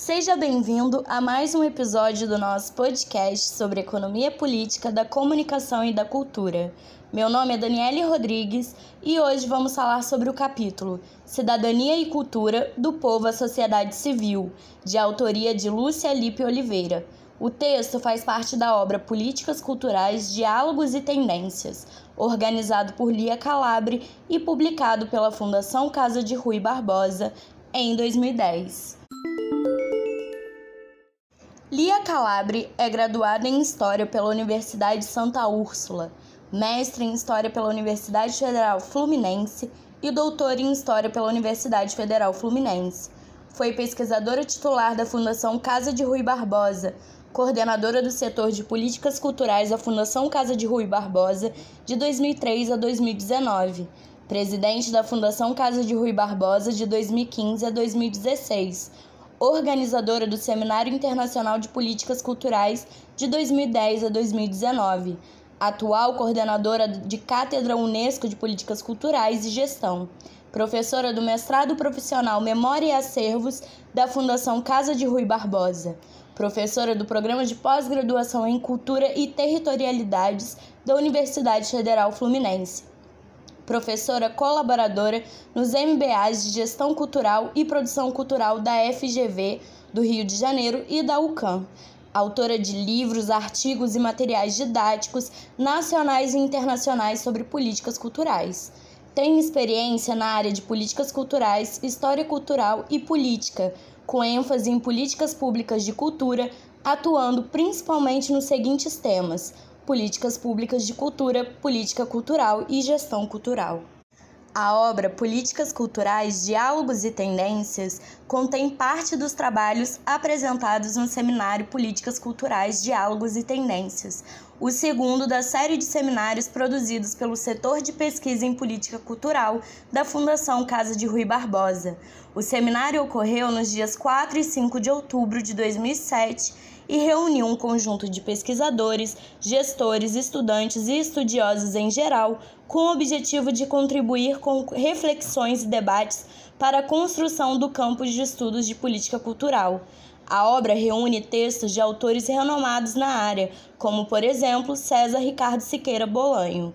Seja bem-vindo a mais um episódio do nosso podcast sobre economia política da comunicação e da cultura. Meu nome é Daniele Rodrigues e hoje vamos falar sobre o capítulo Cidadania e Cultura do Povo à Sociedade Civil, de autoria de Lúcia Lipe Oliveira. O texto faz parte da obra Políticas Culturais, Diálogos e Tendências, organizado por Lia Calabre e publicado pela Fundação Casa de Rui Barbosa em 2010. Lia Calabre é graduada em História pela Universidade Santa Úrsula, mestre em História pela Universidade Federal Fluminense e doutora em História pela Universidade Federal Fluminense. Foi pesquisadora titular da Fundação Casa de Rui Barbosa, coordenadora do setor de políticas culturais da Fundação Casa de Rui Barbosa de 2003 a 2019, presidente da Fundação Casa de Rui Barbosa de 2015 a 2016 organizadora do Seminário Internacional de Políticas Culturais de 2010 a 2019, atual coordenadora de Cátedra Unesco de Políticas Culturais e Gestão, professora do mestrado profissional Memória e Acervos da Fundação Casa de Rui Barbosa, professora do Programa de Pós-Graduação em Cultura e Territorialidades da Universidade Federal Fluminense professora colaboradora nos MBAs de Gestão Cultural e Produção Cultural da FGV do Rio de Janeiro e da UCAM. Autora de livros, artigos e materiais didáticos nacionais e internacionais sobre políticas culturais. Tem experiência na área de políticas culturais, história cultural e política, com ênfase em políticas públicas de cultura, atuando principalmente nos seguintes temas: políticas públicas de cultura, política cultural e gestão cultural. A obra Políticas Culturais, Diálogos e Tendências contém parte dos trabalhos apresentados no seminário Políticas Culturais, Diálogos e Tendências, o segundo da série de seminários produzidos pelo setor de pesquisa em política cultural da Fundação Casa de Rui Barbosa. O seminário ocorreu nos dias 4 e 5 de outubro de 2007 e reuniu um conjunto de pesquisadores, gestores, estudantes e estudiosos em geral, com o objetivo de contribuir com reflexões e debates para a construção do campus de estudos de política cultural. A obra reúne textos de autores renomados na área, como, por exemplo, César Ricardo Siqueira Bolanho.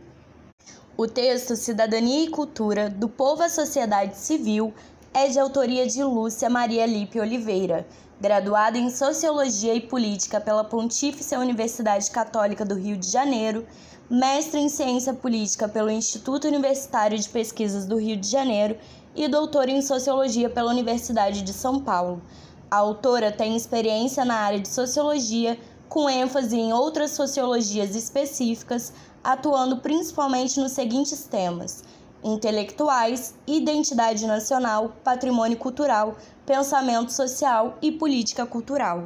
O texto Cidadania e Cultura do Povo à Sociedade Civil é de autoria de Lúcia Maria Lipe Oliveira graduado em Sociologia e Política pela Pontífice Universidade Católica do Rio de Janeiro, mestre em Ciência Política pelo Instituto Universitário de Pesquisas do Rio de Janeiro e doutor em Sociologia pela Universidade de São Paulo. A autora tem experiência na área de sociologia, com ênfase em outras sociologias específicas, atuando principalmente nos seguintes temas: intelectuais, identidade nacional, patrimônio cultural, pensamento social e política cultural.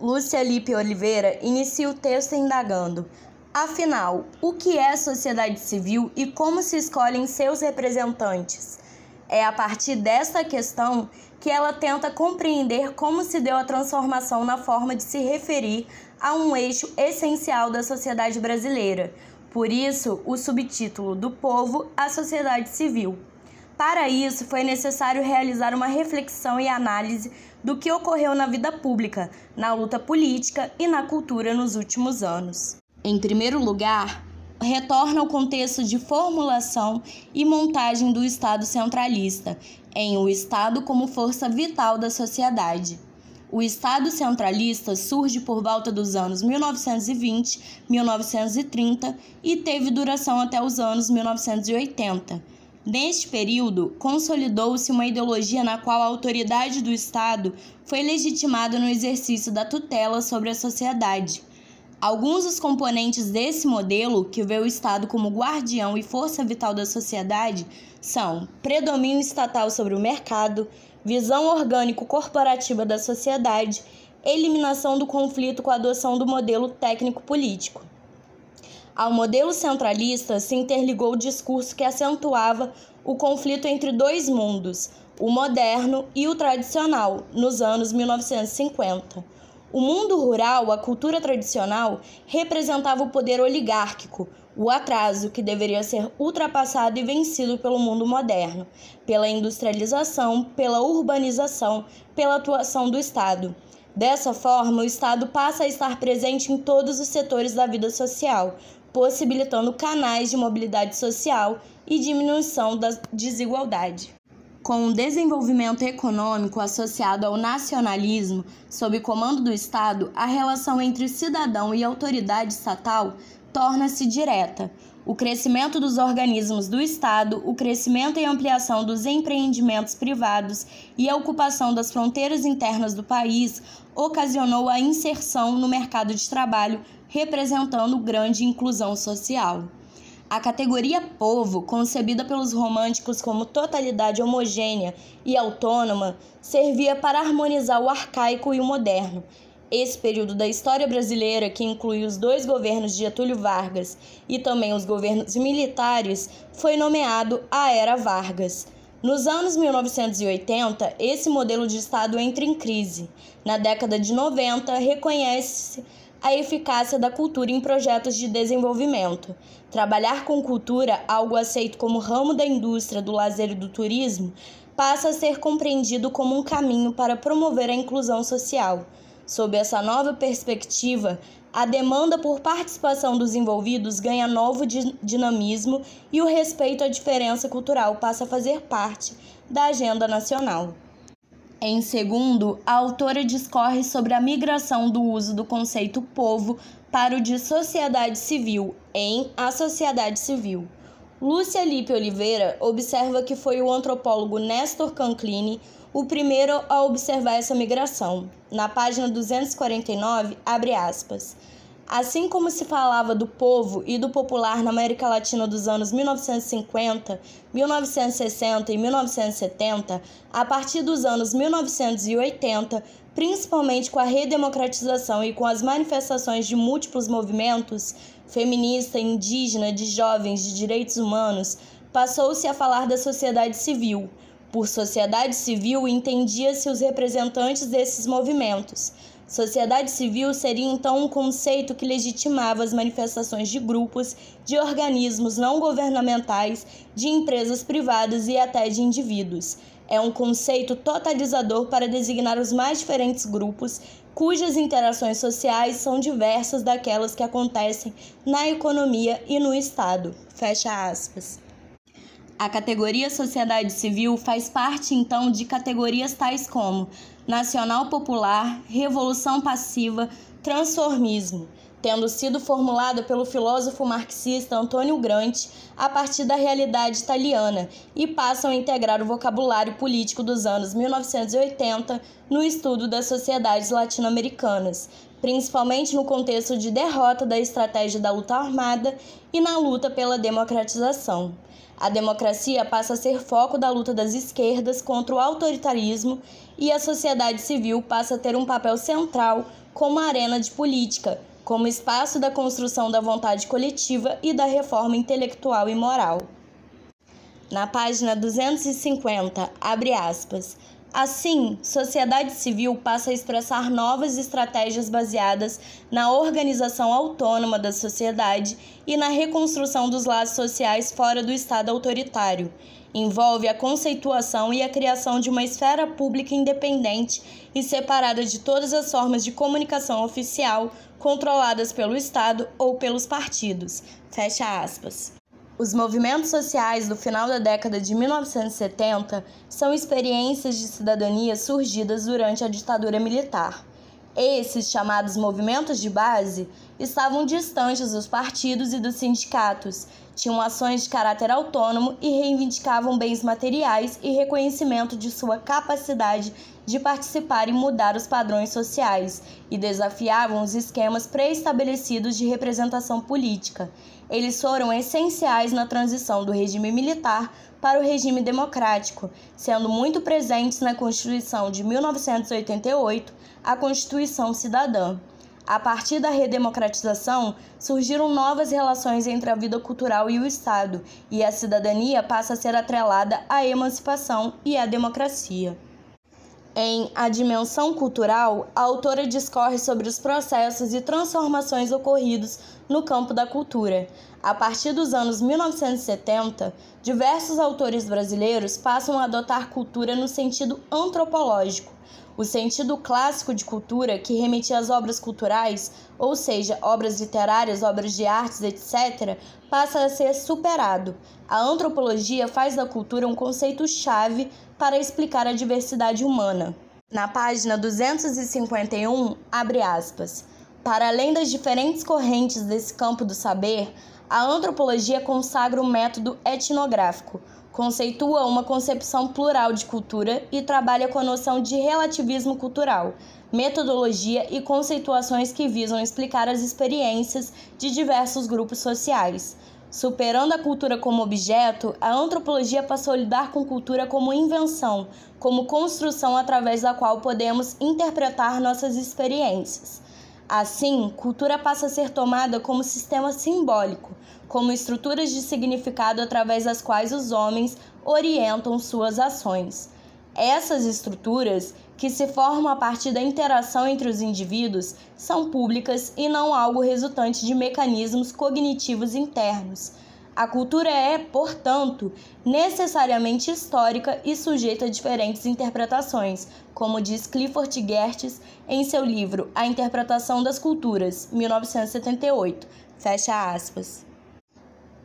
Lúcia Lipe Oliveira inicia o texto indagando: afinal, o que é sociedade civil e como se escolhem seus representantes? É a partir dessa questão que ela tenta compreender como se deu a transformação na forma de se referir a um eixo essencial da sociedade brasileira, por isso, o subtítulo do povo à sociedade civil. Para isso, foi necessário realizar uma reflexão e análise do que ocorreu na vida pública, na luta política e na cultura nos últimos anos. Em primeiro lugar, retorna ao contexto de formulação e montagem do Estado centralista, em o Estado como força vital da sociedade. O Estado centralista surge por volta dos anos 1920, 1930 e teve duração até os anos 1980. Neste período, consolidou-se uma ideologia na qual a autoridade do Estado foi legitimada no exercício da tutela sobre a sociedade. Alguns dos componentes desse modelo, que vê o Estado como guardião e força vital da sociedade, são predomínio estatal sobre o mercado, visão orgânico-corporativa da sociedade, eliminação do conflito com a adoção do modelo técnico-político. Ao modelo centralista se interligou o discurso que acentuava o conflito entre dois mundos, o moderno e o tradicional, nos anos 1950. O mundo rural, a cultura tradicional, representava o poder oligárquico, o atraso que deveria ser ultrapassado e vencido pelo mundo moderno, pela industrialização, pela urbanização, pela atuação do Estado. Dessa forma, o Estado passa a estar presente em todos os setores da vida social, possibilitando canais de mobilidade social e diminuição da desigualdade. Com o desenvolvimento econômico associado ao nacionalismo, sob comando do Estado, a relação entre cidadão e autoridade estatal torna-se direta. O crescimento dos organismos do Estado, o crescimento e ampliação dos empreendimentos privados e a ocupação das fronteiras internas do país ocasionou a inserção no mercado de trabalho, representando grande inclusão social. A categoria povo, concebida pelos românticos como totalidade homogênea e autônoma, servia para harmonizar o arcaico e o moderno. Esse período da história brasileira, que inclui os dois governos de Getúlio Vargas e também os governos militares, foi nomeado a Era Vargas. Nos anos 1980, esse modelo de Estado entra em crise. Na década de 90, reconhece-se a eficácia da cultura em projetos de desenvolvimento. Trabalhar com cultura, algo aceito como ramo da indústria do lazer e do turismo, passa a ser compreendido como um caminho para promover a inclusão social. Sob essa nova perspectiva, a demanda por participação dos envolvidos ganha novo dinamismo e o respeito à diferença cultural passa a fazer parte da agenda nacional. Em segundo, a autora discorre sobre a migração do uso do conceito povo para o de sociedade civil em A Sociedade Civil. Lúcia Lipe Oliveira observa que foi o antropólogo Nestor Canclini o primeiro a observar essa migração. Na página 249, abre aspas. Assim como se falava do povo e do popular na América Latina dos anos 1950, 1960 e 1970, a partir dos anos 1980, principalmente com a redemocratização e com as manifestações de múltiplos movimentos feminista, indígena, de jovens, de direitos humanos, passou-se a falar da sociedade civil. Por sociedade civil entendia-se os representantes desses movimentos Sociedade civil seria então um conceito que legitimava as manifestações de grupos, de organismos não governamentais, de empresas privadas e até de indivíduos. É um conceito totalizador para designar os mais diferentes grupos, cujas interações sociais são diversas daquelas que acontecem na economia e no Estado. Fecha aspas. A categoria sociedade civil faz parte então de categorias tais como nacional popular, revolução passiva, transformismo, tendo sido formulada pelo filósofo marxista Antônio Gramsci a partir da realidade italiana e passam a integrar o vocabulário político dos anos 1980 no estudo das sociedades latino-americanas, principalmente no contexto de derrota da estratégia da luta armada e na luta pela democratização. A democracia passa a ser foco da luta das esquerdas contra o autoritarismo e a sociedade civil passa a ter um papel central como arena de política, como espaço da construção da vontade coletiva e da reforma intelectual e moral. Na página 250, abre aspas. Assim, sociedade civil passa a expressar novas estratégias baseadas na organização autônoma da sociedade e na reconstrução dos laços sociais fora do Estado autoritário. Envolve a conceituação e a criação de uma esfera pública independente e separada de todas as formas de comunicação oficial controladas pelo Estado ou pelos partidos. Fecha aspas. Os movimentos sociais do final da década de 1970 são experiências de cidadania surgidas durante a ditadura militar. Esses, chamados movimentos de base, estavam distantes dos partidos e dos sindicatos, tinham ações de caráter autônomo e reivindicavam bens materiais e reconhecimento de sua capacidade de participar e mudar os padrões sociais, e desafiavam os esquemas pré-estabelecidos de representação política. Eles foram essenciais na transição do regime militar para o regime democrático, sendo muito presentes na Constituição de 1988, a Constituição Cidadã. A partir da redemocratização, surgiram novas relações entre a vida cultural e o Estado, e a cidadania passa a ser atrelada à emancipação e à democracia. Em A Dimensão Cultural, a autora discorre sobre os processos e transformações ocorridos no campo da cultura. A partir dos anos 1970, diversos autores brasileiros passam a adotar cultura no sentido antropológico. O sentido clássico de cultura, que remetia às obras culturais, ou seja, obras literárias, obras de artes, etc., passa a ser superado. A antropologia faz da cultura um conceito-chave para explicar a diversidade humana. Na página 251, abre aspas. Para além das diferentes correntes desse campo do saber, a antropologia consagra o método etnográfico, conceitua uma concepção plural de cultura e trabalha com a noção de relativismo cultural, metodologia e conceituações que visam explicar as experiências de diversos grupos sociais. Superando a cultura como objeto, a antropologia passou a lidar com cultura como invenção, como construção através da qual podemos interpretar nossas experiências. Assim, cultura passa a ser tomada como sistema simbólico, como estruturas de significado através das quais os homens orientam suas ações. Essas estruturas que se formam a partir da interação entre os indivíduos são públicas e não algo resultante de mecanismos cognitivos internos. A cultura é, portanto, necessariamente histórica e sujeita a diferentes interpretações, como diz Clifford Geertz em seu livro A Interpretação das Culturas, 1978. Fecha aspas.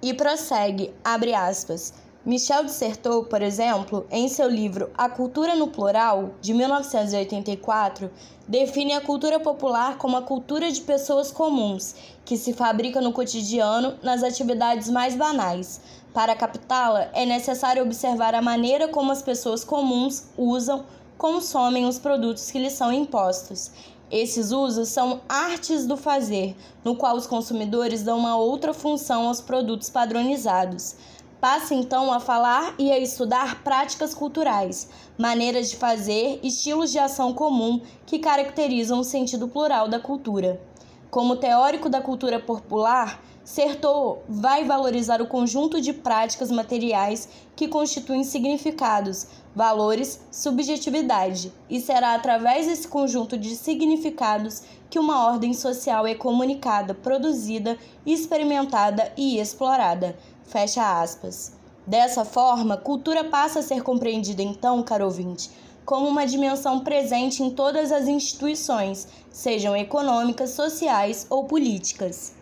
E prossegue, abre aspas. Michel Dissertou, por exemplo, em seu livro A Cultura no Plural, de 1984, define a cultura popular como a cultura de pessoas comuns, que se fabrica no cotidiano nas atividades mais banais. Para captá-la, é necessário observar a maneira como as pessoas comuns usam, consomem os produtos que lhes são impostos. Esses usos são artes do fazer, no qual os consumidores dão uma outra função aos produtos padronizados. Passa então a falar e a estudar práticas culturais, maneiras de fazer, estilos de ação comum que caracterizam o sentido plural da cultura. Como teórico da cultura popular, Sertor vai valorizar o conjunto de práticas materiais que constituem significados, valores, subjetividade, e será através desse conjunto de significados que uma ordem social é comunicada, produzida, experimentada e explorada. Fecha aspas. Dessa forma, cultura passa a ser compreendida então, caro ouvinte, como uma dimensão presente em todas as instituições, sejam econômicas, sociais ou políticas.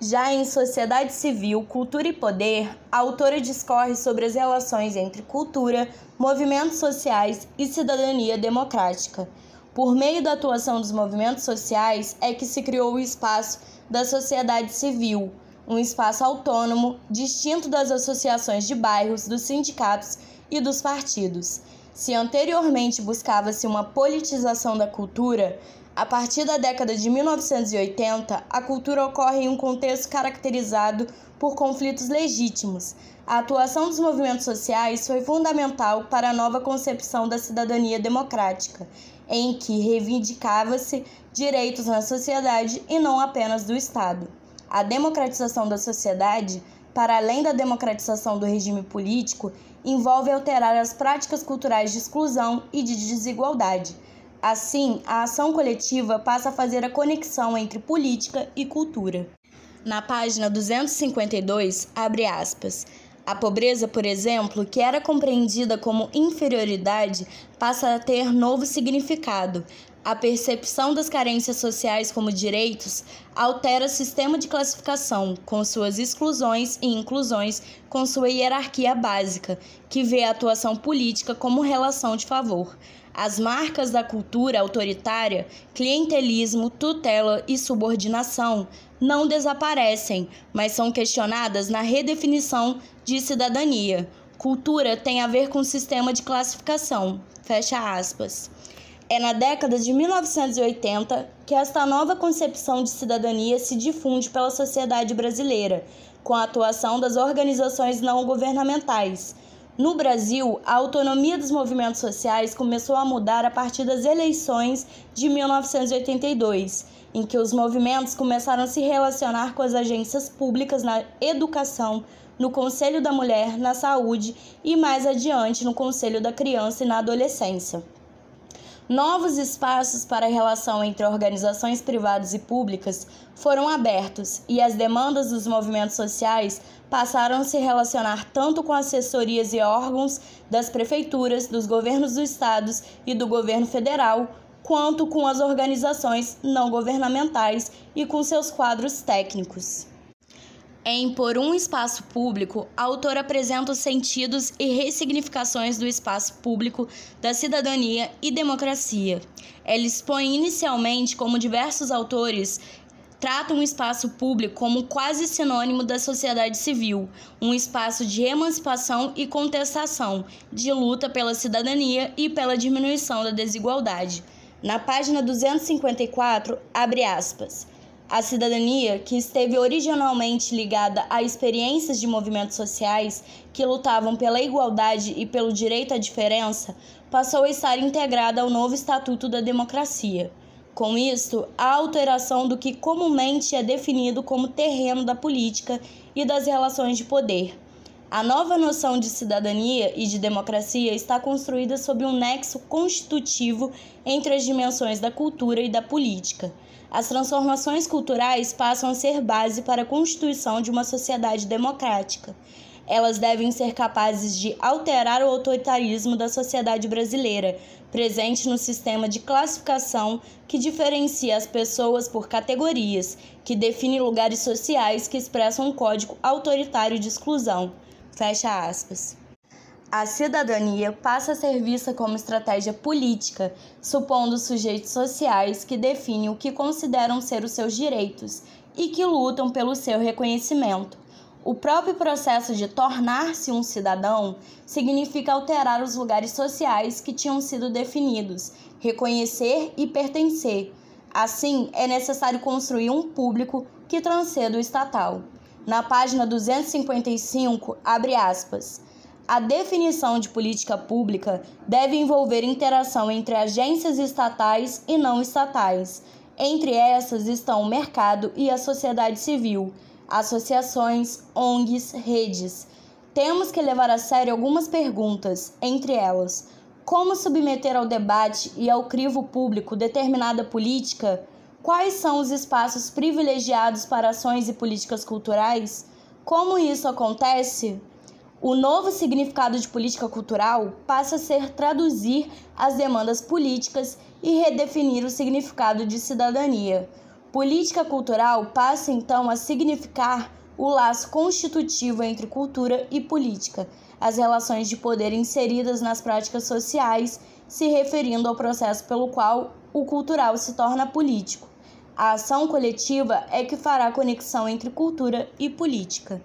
Já em Sociedade Civil, Cultura e Poder, a autora discorre sobre as relações entre cultura, movimentos sociais e cidadania democrática. Por meio da atuação dos movimentos sociais é que se criou o espaço da sociedade civil, um espaço autônomo, distinto das associações de bairros, dos sindicatos e dos partidos. Se anteriormente buscava-se uma politização da cultura, a partir da década de 1980, a cultura ocorre em um contexto caracterizado por conflitos legítimos. A atuação dos movimentos sociais foi fundamental para a nova concepção da cidadania democrática, em que reivindicava-se direitos na sociedade e não apenas do Estado. A democratização da sociedade, para além da democratização do regime político, envolve alterar as práticas culturais de exclusão e de desigualdade. Assim, a ação coletiva passa a fazer a conexão entre política e cultura. Na página 252, abre aspas. A pobreza, por exemplo, que era compreendida como inferioridade, passa a ter novo significado. A percepção das carências sociais como direitos altera o sistema de classificação, com suas exclusões e inclusões, com sua hierarquia básica, que vê a atuação política como relação de favor. As marcas da cultura autoritária, clientelismo, tutela e subordinação não desaparecem, mas são questionadas na redefinição de cidadania. Cultura tem a ver com sistema de classificação. Fecha aspas. É na década de 1980 que esta nova concepção de cidadania se difunde pela sociedade brasileira, com a atuação das organizações não governamentais. No Brasil, a autonomia dos movimentos sociais começou a mudar a partir das eleições de 1982, em que os movimentos começaram a se relacionar com as agências públicas na educação, no Conselho da Mulher, na saúde e mais adiante no Conselho da Criança e na Adolescência. Novos espaços para a relação entre organizações privadas e públicas foram abertos e as demandas dos movimentos sociais passaram a se relacionar tanto com assessorias e órgãos das prefeituras, dos governos dos estados e do governo federal, quanto com as organizações não governamentais e com seus quadros técnicos. Em Por um Espaço Público, a autora apresenta os sentidos e ressignificações do espaço público, da cidadania e democracia. Ela expõe inicialmente como diversos autores tratam o espaço público como quase sinônimo da sociedade civil, um espaço de emancipação e contestação, de luta pela cidadania e pela diminuição da desigualdade. Na página 254, abre aspas. A cidadania, que esteve originalmente ligada a experiências de movimentos sociais que lutavam pela igualdade e pelo direito à diferença, passou a estar integrada ao novo Estatuto da Democracia. Com isto, a alteração do que comumente é definido como terreno da política e das relações de poder. A nova noção de cidadania e de democracia está construída sob um nexo constitutivo entre as dimensões da cultura e da política. As transformações culturais passam a ser base para a constituição de uma sociedade democrática. Elas devem ser capazes de alterar o autoritarismo da sociedade brasileira, presente no sistema de classificação que diferencia as pessoas por categorias, que define lugares sociais que expressam um código autoritário de exclusão. Fecha aspas. A cidadania passa a ser vista como estratégia política, supondo sujeitos sociais que definem o que consideram ser os seus direitos e que lutam pelo seu reconhecimento. O próprio processo de tornar-se um cidadão significa alterar os lugares sociais que tinham sido definidos, reconhecer e pertencer. Assim, é necessário construir um público que transcenda o estatal. Na página 255, abre aspas. A definição de política pública deve envolver interação entre agências estatais e não estatais. Entre essas estão o mercado e a sociedade civil, associações, ONGs, redes. Temos que levar a sério algumas perguntas, entre elas: como submeter ao debate e ao crivo público determinada política? Quais são os espaços privilegiados para ações e políticas culturais? Como isso acontece? O novo significado de política cultural passa a ser traduzir as demandas políticas e redefinir o significado de cidadania. Política cultural passa então a significar o laço constitutivo entre cultura e política, as relações de poder inseridas nas práticas sociais, se referindo ao processo pelo qual o cultural se torna político. A ação coletiva é que fará conexão entre cultura e política.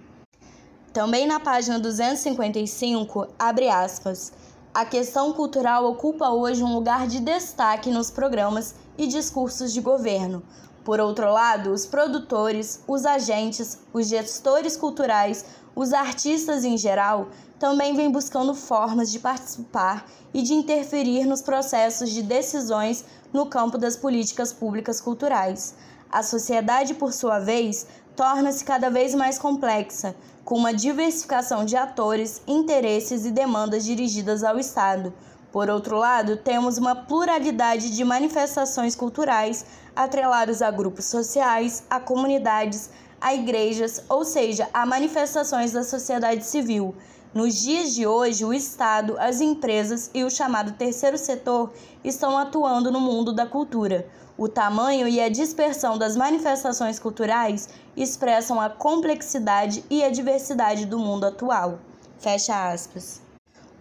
Também na página 255, abre aspas. A questão cultural ocupa hoje um lugar de destaque nos programas e discursos de governo. Por outro lado, os produtores, os agentes, os gestores culturais, os artistas em geral também vêm buscando formas de participar e de interferir nos processos de decisões no campo das políticas públicas culturais. A sociedade, por sua vez, torna-se cada vez mais complexa, com uma diversificação de atores, interesses e demandas dirigidas ao Estado. Por outro lado, temos uma pluralidade de manifestações culturais atreladas a grupos sociais, a comunidades, a igrejas, ou seja, a manifestações da sociedade civil. Nos dias de hoje, o Estado, as empresas e o chamado terceiro setor estão atuando no mundo da cultura. O tamanho e a dispersão das manifestações culturais expressam a complexidade e a diversidade do mundo atual. Fecha aspas.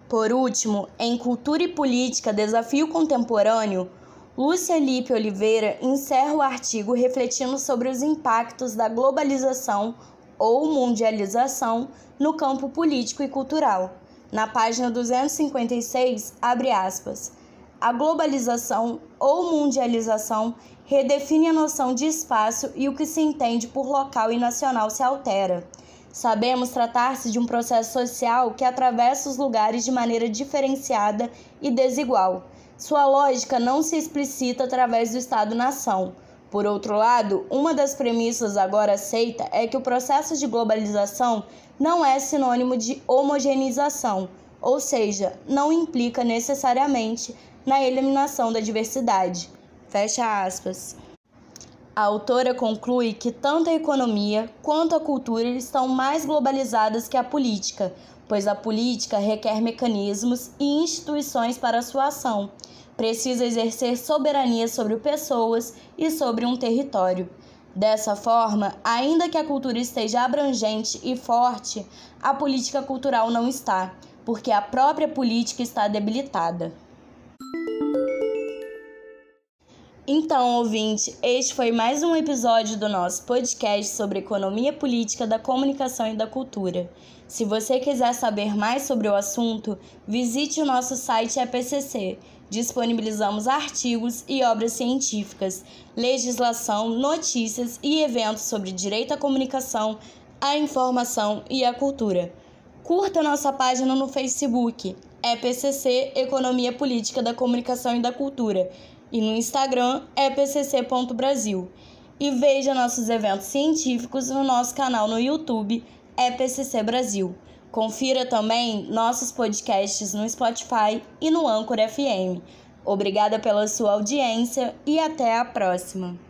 Por último, em Cultura e Política Desafio Contemporâneo, Lúcia Lipe Oliveira encerra o artigo refletindo sobre os impactos da globalização ou mundialização no campo político e cultural. Na página 256, abre aspas. A globalização ou mundialização redefine a noção de espaço e o que se entende por local e nacional se altera. Sabemos tratar-se de um processo social que atravessa os lugares de maneira diferenciada e desigual. Sua lógica não se explicita através do Estado-nação. Por outro lado, uma das premissas agora aceita é que o processo de globalização não é sinônimo de homogeneização, ou seja, não implica necessariamente na eliminação da diversidade. Fecha aspas. A autora conclui que tanto a economia quanto a cultura estão mais globalizadas que a política, pois a política requer mecanismos e instituições para sua ação. Precisa exercer soberania sobre pessoas e sobre um território. Dessa forma, ainda que a cultura esteja abrangente e forte, a política cultural não está, porque a própria política está debilitada. Então, ouvinte, este foi mais um episódio do nosso podcast sobre economia política da comunicação e da cultura. Se você quiser saber mais sobre o assunto, visite o nosso site EPCC. Disponibilizamos artigos e obras científicas, legislação, notícias e eventos sobre direito à comunicação, à informação e à cultura. Curta nossa página no Facebook, EPCC Economia Política da Comunicação e da Cultura e no Instagram é pcc.brasil. E veja nossos eventos científicos no nosso canal no YouTube EPCC Brasil. Confira também nossos podcasts no Spotify e no Anchor FM. Obrigada pela sua audiência e até a próxima.